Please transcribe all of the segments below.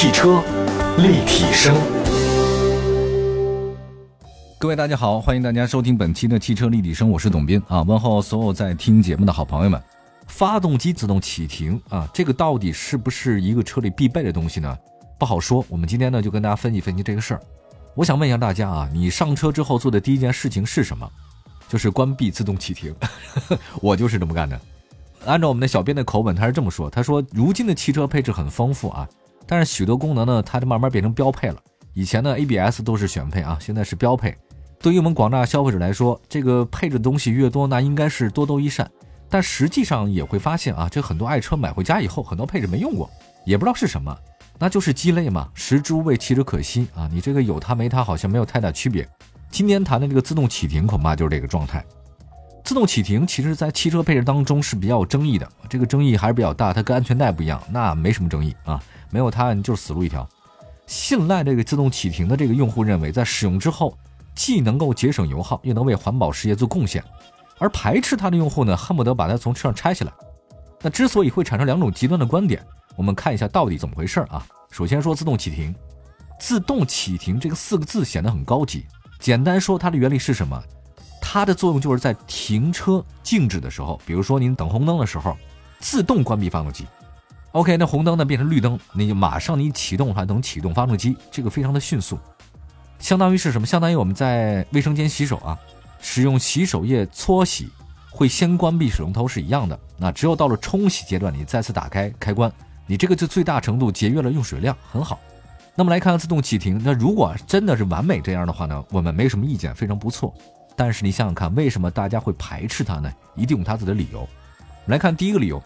汽车立体声，各位大家好，欢迎大家收听本期的汽车立体声，我是董斌啊，问候所有在听节目的好朋友们。发动机自动启停啊，这个到底是不是一个车里必备的东西呢？不好说。我们今天呢就跟大家分析分析这个事儿。我想问一下大家啊，你上车之后做的第一件事情是什么？就是关闭自动启停。我就是这么干的。按照我们的小编的口吻，他是这么说：他说，如今的汽车配置很丰富啊，但是许多功能呢，它就慢慢变成标配了。以前呢，ABS 都是选配啊，现在是标配。对于我们广大消费者来说，这个配置的东西越多，那应该是多多益善。但实际上也会发现啊，这很多爱车买回家以后，很多配置没用过，也不知道是什么，那就是鸡肋嘛，食之无味，弃之可惜啊！你这个有它没它，好像没有太大区别。今天谈的这个自动启停，恐怕就是这个状态。自动启停其实，在汽车配置当中是比较有争议的，这个争议还是比较大。它跟安全带不一样，那没什么争议啊，没有它你就是死路一条。信赖这个自动启停的这个用户认为，在使用之后，既能够节省油耗，又能为环保事业做贡献。而排斥它的用户呢，恨不得把它从车上拆下来。那之所以会产生两种极端的观点，我们看一下到底怎么回事啊？首先说自动启停，自动启停这个四个字显得很高级。简单说，它的原理是什么？它的作用就是在停车静止的时候，比如说您等红灯的时候，自动关闭发动机。OK，那红灯呢变成绿灯，那就马上你启动它能启动发动机，这个非常的迅速。相当于是什么？相当于我们在卫生间洗手啊。使用洗手液搓洗，会先关闭水龙头是一样的。那只有到了冲洗阶段，你再次打开开关，你这个就最大程度节约了用水量，很好。那么来看看自动启停，那如果真的是完美这样的话呢，我们没什么意见，非常不错。但是你想想看，为什么大家会排斥它呢？一定有它自己的理由。来看第一个理由，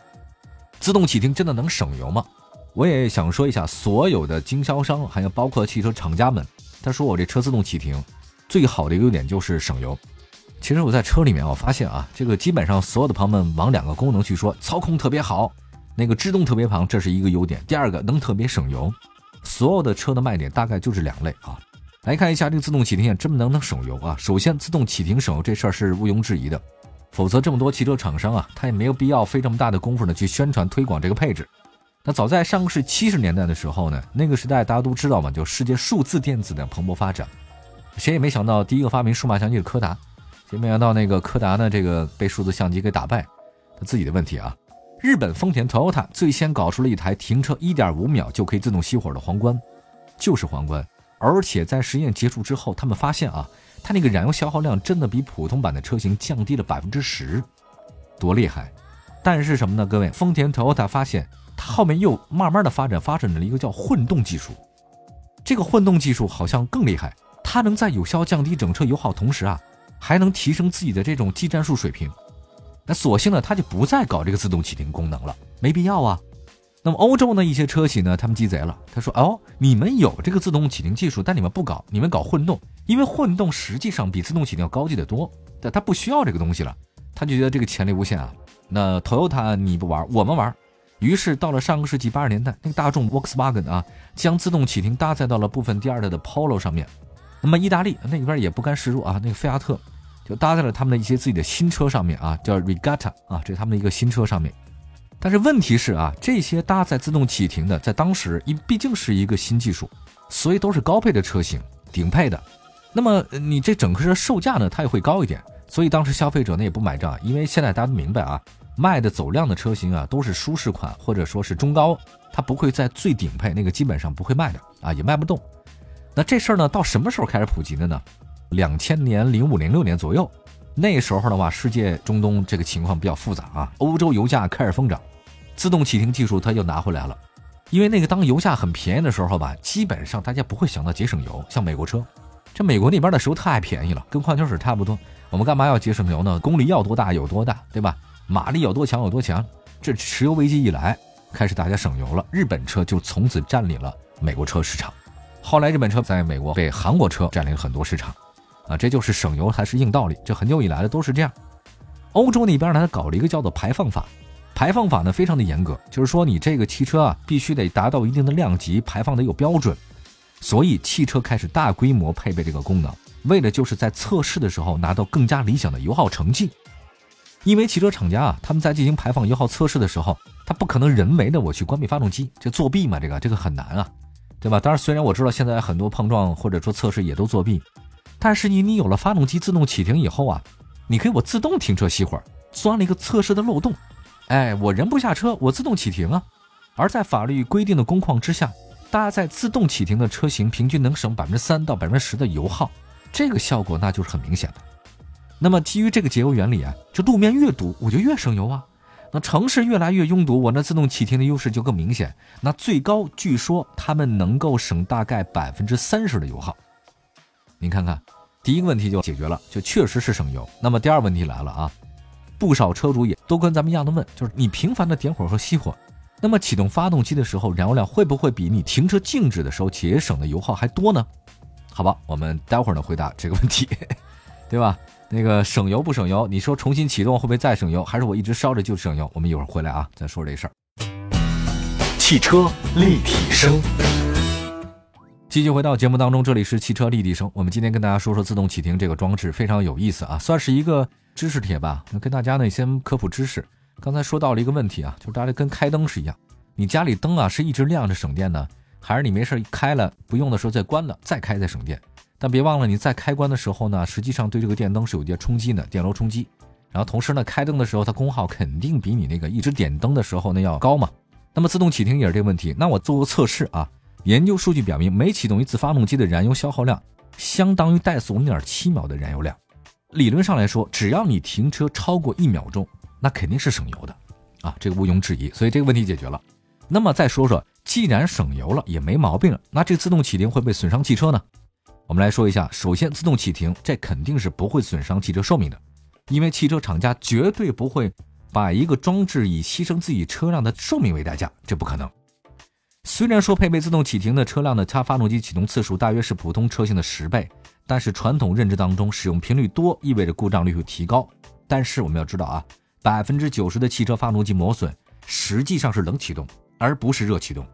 自动启停真的能省油吗？我也想说一下，所有的经销商还有包括汽车厂家们，他说我这车自动启停最好的一个优点就是省油。其实我在车里面，我发现啊，这个基本上所有的朋友们往两个功能去说，操控特别好，那个制动特别棒，这是一个优点。第二个能特别省油，所有的车的卖点大概就是两类啊。来看一下这个自动启停真不能能省油啊。首先，自动启停省油这事儿是毋庸置疑的，否则这么多汽车厂商啊，他也没有必要费这么大的功夫呢去宣传推广这个配置。那早在上个世纪七十年代的时候呢，那个时代大家都知道嘛，就世界数字电子的蓬勃发展，谁也没想到第一个发明数码相机的柯达。也没想到那个柯达呢，这个被数字相机给打败，他自己的问题啊。日本丰田 Toyota 最先搞出了一台停车一点五秒就可以自动熄火的皇冠，就是皇冠。而且在实验结束之后，他们发现啊，它那个燃油消耗量真的比普通版的车型降低了百分之十，多厉害！但是什么呢？各位，丰田 Toyota 发现它后面又慢慢的发展，发展了一个叫混动技术。这个混动技术好像更厉害，它能在有效降低整车油耗同时啊。还能提升自己的这种技战术水平，那索性呢，他就不再搞这个自动启停功能了，没必要啊。那么欧洲呢，一些车企呢，他们鸡贼了，他说：“哦，你们有这个自动启停技术，但你们不搞，你们搞混动，因为混动实际上比自动启停要高级得多，但他不需要这个东西了，他就觉得这个潜力无限啊。那 Toyota 你不玩，我们玩。于是到了上个世纪八十年代，那个大众 Volkswagen 啊，将自动启停搭载到了部分第二代的 Polo 上面。那么意大利那边也不甘示弱啊，那个菲亚特。就搭在了他们的一些自己的新车上面啊，叫 Regatta 啊，这是他们的一个新车上面。但是问题是啊，这些搭载自动启停的，在当时因毕竟是一个新技术，所以都是高配的车型，顶配的。那么你这整个车售价呢，它也会高一点。所以当时消费者呢也不买账，因为现在大家都明白啊，卖的走量的车型啊都是舒适款或者说是中高，它不会在最顶配那个基本上不会卖的啊，也卖不动。那这事儿呢，到什么时候开始普及的呢？两千年零五零六年左右，那时候的话，世界中东这个情况比较复杂啊。欧洲油价开始疯涨，自动启停技术它又拿回来了。因为那个当油价很便宜的时候吧，基本上大家不会想到节省油。像美国车，这美国那边的石油太便宜了，跟矿泉水差不多。我们干嘛要节省油呢？公里要多大有多大，对吧？马力有多强有多强。这石油危机一来，开始大家省油了，日本车就从此占领了美国车市场。后来日本车在美国被韩国车占领很多市场。啊，这就是省油还是硬道理，这很久以来的都是这样。欧洲那边呢，他搞了一个叫做排放法，排放法呢非常的严格，就是说你这个汽车啊，必须得达到一定的量级，排放得有标准。所以汽车开始大规模配备这个功能，为的就是在测试的时候拿到更加理想的油耗成绩。因为汽车厂家啊，他们在进行排放油耗测试的时候，他不可能人为的我去关闭发动机，这作弊嘛，这个这个很难啊。对吧？当然，虽然我知道现在很多碰撞或者说测试也都作弊，但是你你有了发动机自动启停以后啊，你可以我自动停车熄火，钻了一个测试的漏洞。哎，我人不下车，我自动启停啊。而在法律规定的工况之下，大家在自动启停的车型平均能省百分之三到百分之十的油耗，这个效果那就是很明显的。那么基于这个节油原理啊，这路面越堵，我就越省油啊。那城市越来越拥堵，我那自动启停的优势就更明显。那最高据说他们能够省大概百分之三十的油耗。您看看，第一个问题就解决了，就确实是省油。那么第二问题来了啊，不少车主也都跟咱们一样的问，就是你频繁的点火和熄火，那么启动发动机的时候，燃油量会不会比你停车静止的时候节省的油耗还多呢？好吧，我们待会儿呢回答这个问题，对吧？那个省油不省油？你说重新启动会不会再省油？还是我一直烧着就省油？我们一会儿回来啊，再说这事儿。汽车立体声，继续回到节目当中，这里是汽车立体声。我们今天跟大家说说自动启停这个装置，非常有意思啊，算是一个知识帖吧。那跟大家呢先科普知识。刚才说到了一个问题啊，就是大家跟开灯是一样，你家里灯啊是一直亮着省电呢，还是你没事开了不用的时候再关了再开再省电？但别忘了，你在开关的时候呢，实际上对这个电灯是有一些冲击的，电流冲击。然后同时呢，开灯的时候它功耗肯定比你那个一直点灯的时候呢要高嘛。那么自动启停也是这个问题。那我做个测试啊，研究数据表明，每启动一次发动机的燃油消耗量相当于怠速零点七秒的燃油量。理论上来说，只要你停车超过一秒钟，那肯定是省油的啊，这个毋庸置疑。所以这个问题解决了。那么再说说，既然省油了也没毛病了，那这自动启停会不会损伤汽车呢？我们来说一下，首先，自动启停这肯定是不会损伤汽车寿命的，因为汽车厂家绝对不会把一个装置以牺牲自己车辆的寿命为代价，这不可能。虽然说配备自动启停的车辆的它发动机启动次数大约是普通车型的十倍，但是传统认知当中使用频率多意味着故障率会提高。但是我们要知道啊，百分之九十的汽车发动机磨损实际上是冷启动，而不是热启动。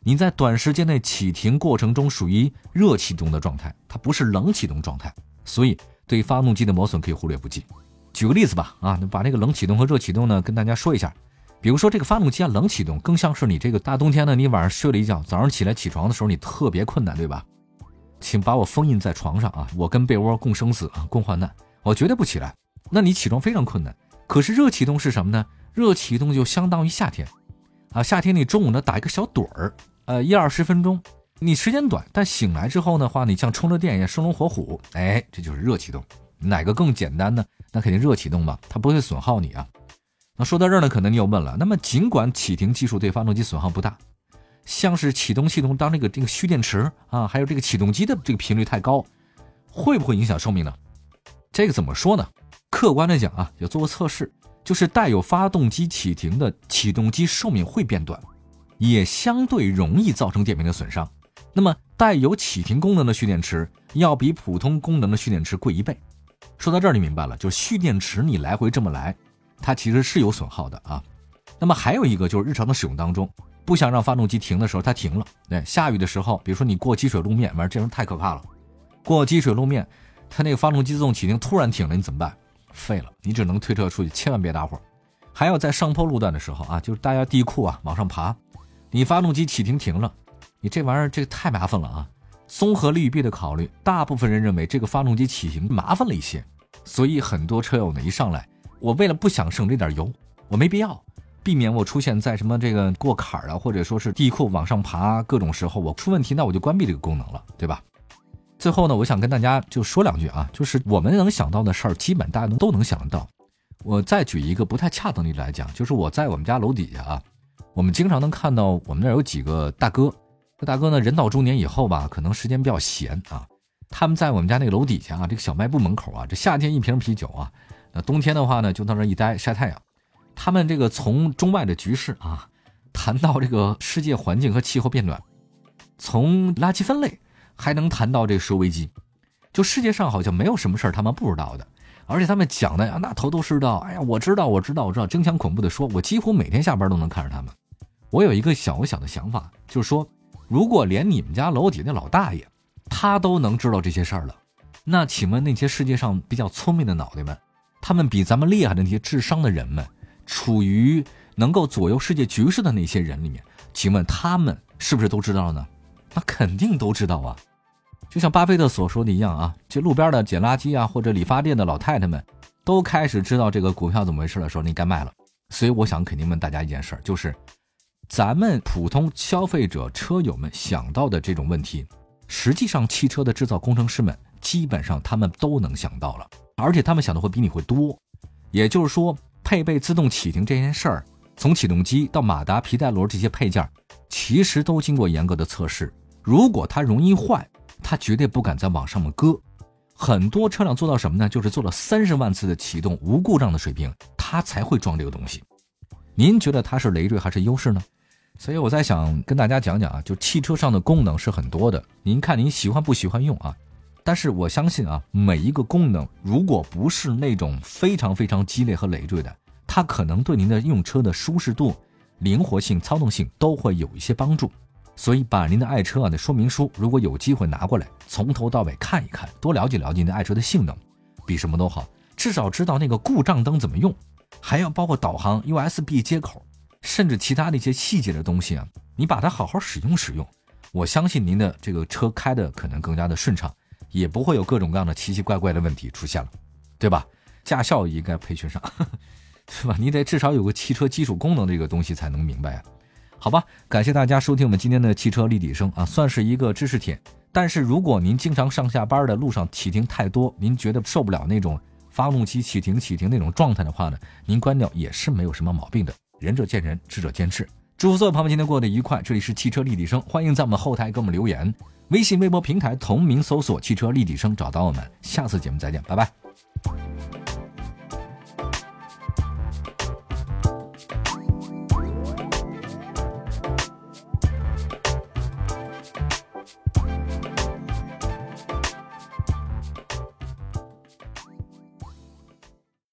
你在短时间内启停过程中属于热启动的状态，它不是冷启动状态，所以对发动机的磨损可以忽略不计。举个例子吧，啊，把这个冷启动和热启动呢跟大家说一下。比如说这个发动机啊冷启动，更像是你这个大冬天呢，你晚上睡了一觉，早上起来起床的时候你特别困难，对吧？请把我封印在床上啊，我跟被窝共生死啊，共患难，我绝对不起来。那你起床非常困难。可是热启动是什么呢？热启动就相当于夏天，啊，夏天你中午呢打一个小盹儿。呃，一二十分钟，你时间短，但醒来之后的话，你像充了电一样生龙活虎。哎，这就是热启动。哪个更简单呢？那肯定热启动吧，它不会损耗你啊。那说到这儿呢，可能你又问了，那么尽管启停技术对发动机损耗不大，像是启动系统当这个这个蓄电池啊，还有这个启动机的这个频率太高，会不会影响寿命呢？这个怎么说呢？客观来讲啊，有做过测试，就是带有发动机启停的启动机寿命会变短。也相对容易造成电瓶的损伤。那么带有启停功能的蓄电池要比普通功能的蓄电池贵一倍。说到这儿，你明白了，就蓄电池你来回这么来，它其实是有损耗的啊。那么还有一个就是日常的使用当中，不想让发动机停的时候它停了。对，下雨的时候，比如说你过积水路面，完这种太可怕了。过积水路面，它那个发动机自动启停突然停了，你怎么办？废了，你只能推车出去，千万别打火。还有在上坡路段的时候啊，就是大家地库啊往上爬。你发动机启停停了，你这玩意儿这个太麻烦了啊！综合利弊的考虑，大部分人认为这个发动机启停麻烦了一些，所以很多车友呢一上来，我为了不想省这点油，我没必要，避免我出现在什么这个过坎儿啊，或者说是地库往上爬各种时候我出问题，那我就关闭这个功能了，对吧？最后呢，我想跟大家就说两句啊，就是我们能想到的事儿，基本大家都都能想得到。我再举一个不太恰当的例子来讲，就是我在我们家楼底下啊。我们经常能看到，我们那儿有几个大哥，这大哥呢人到中年以后吧，可能时间比较闲啊。他们在我们家那个楼底下啊，这个小卖部门口啊，这夏天一瓶啤酒啊，那冬天的话呢，就到那一待晒太阳。他们这个从中外的局势啊，谈到这个世界环境和气候变暖，从垃圾分类还能谈到这个石油危机，就世界上好像没有什么事儿他们不知道的。而且他们讲的呀，那头头是道。哎呀，我知道，我知道，我知道，争强恐怖的说，我几乎每天下班都能看着他们。我有一个小小的想法，就是说，如果连你们家楼底那老大爷，他都能知道这些事儿了，那请问那些世界上比较聪明的脑袋们，他们比咱们厉害的那些智商的人们，处于能够左右世界局势的那些人里面，请问他们是不是都知道呢？那肯定都知道啊。就像巴菲特所说的一样啊，这路边的捡垃圾啊，或者理发店的老太太们，都开始知道这个股票怎么回事了，说你该卖了。所以我想肯定问大家一件事儿，就是咱们普通消费者、车友们想到的这种问题，实际上汽车的制造工程师们基本上他们都能想到了，而且他们想的会比你会多。也就是说，配备自动启停这件事儿，从启动机到马达、皮带轮这些配件，其实都经过严格的测试。如果它容易坏，它绝对不敢再往上面搁。很多车辆做到什么呢？就是做了三十万次的启动无故障的水平，它才会装这个东西。您觉得它是累赘还是优势呢？所以我在想跟大家讲讲啊，就汽车上的功能是很多的，您看您喜欢不喜欢用啊？但是我相信啊，每一个功能如果不是那种非常非常激烈和累赘的，它可能对您的用车的舒适度、灵活性、操纵性都会有一些帮助。所以，把您的爱车啊的说明书，如果有机会拿过来，从头到尾看一看，多了解了解您的爱车的性能，比什么都好。至少知道那个故障灯怎么用，还要包括导航、USB 接口，甚至其他的一些细节的东西啊，你把它好好使用使用，我相信您的这个车开的可能更加的顺畅，也不会有各种各样的奇奇怪怪的问题出现了，对吧？驾校应该培训上，是吧？你得至少有个汽车基础功能这个东西才能明白啊。好吧，感谢大家收听我们今天的汽车立体声啊，算是一个知识帖。但是如果您经常上下班的路上启停太多，您觉得受不了那种发动机启停启停那种状态的话呢，您关掉也是没有什么毛病的。仁者见仁，智者见智。祝福所有朋友们今天过得愉快。这里是汽车立体声，欢迎在我们后台给我们留言，微信、微博平台同名搜索“汽车立体声”找到我们。下次节目再见，拜拜。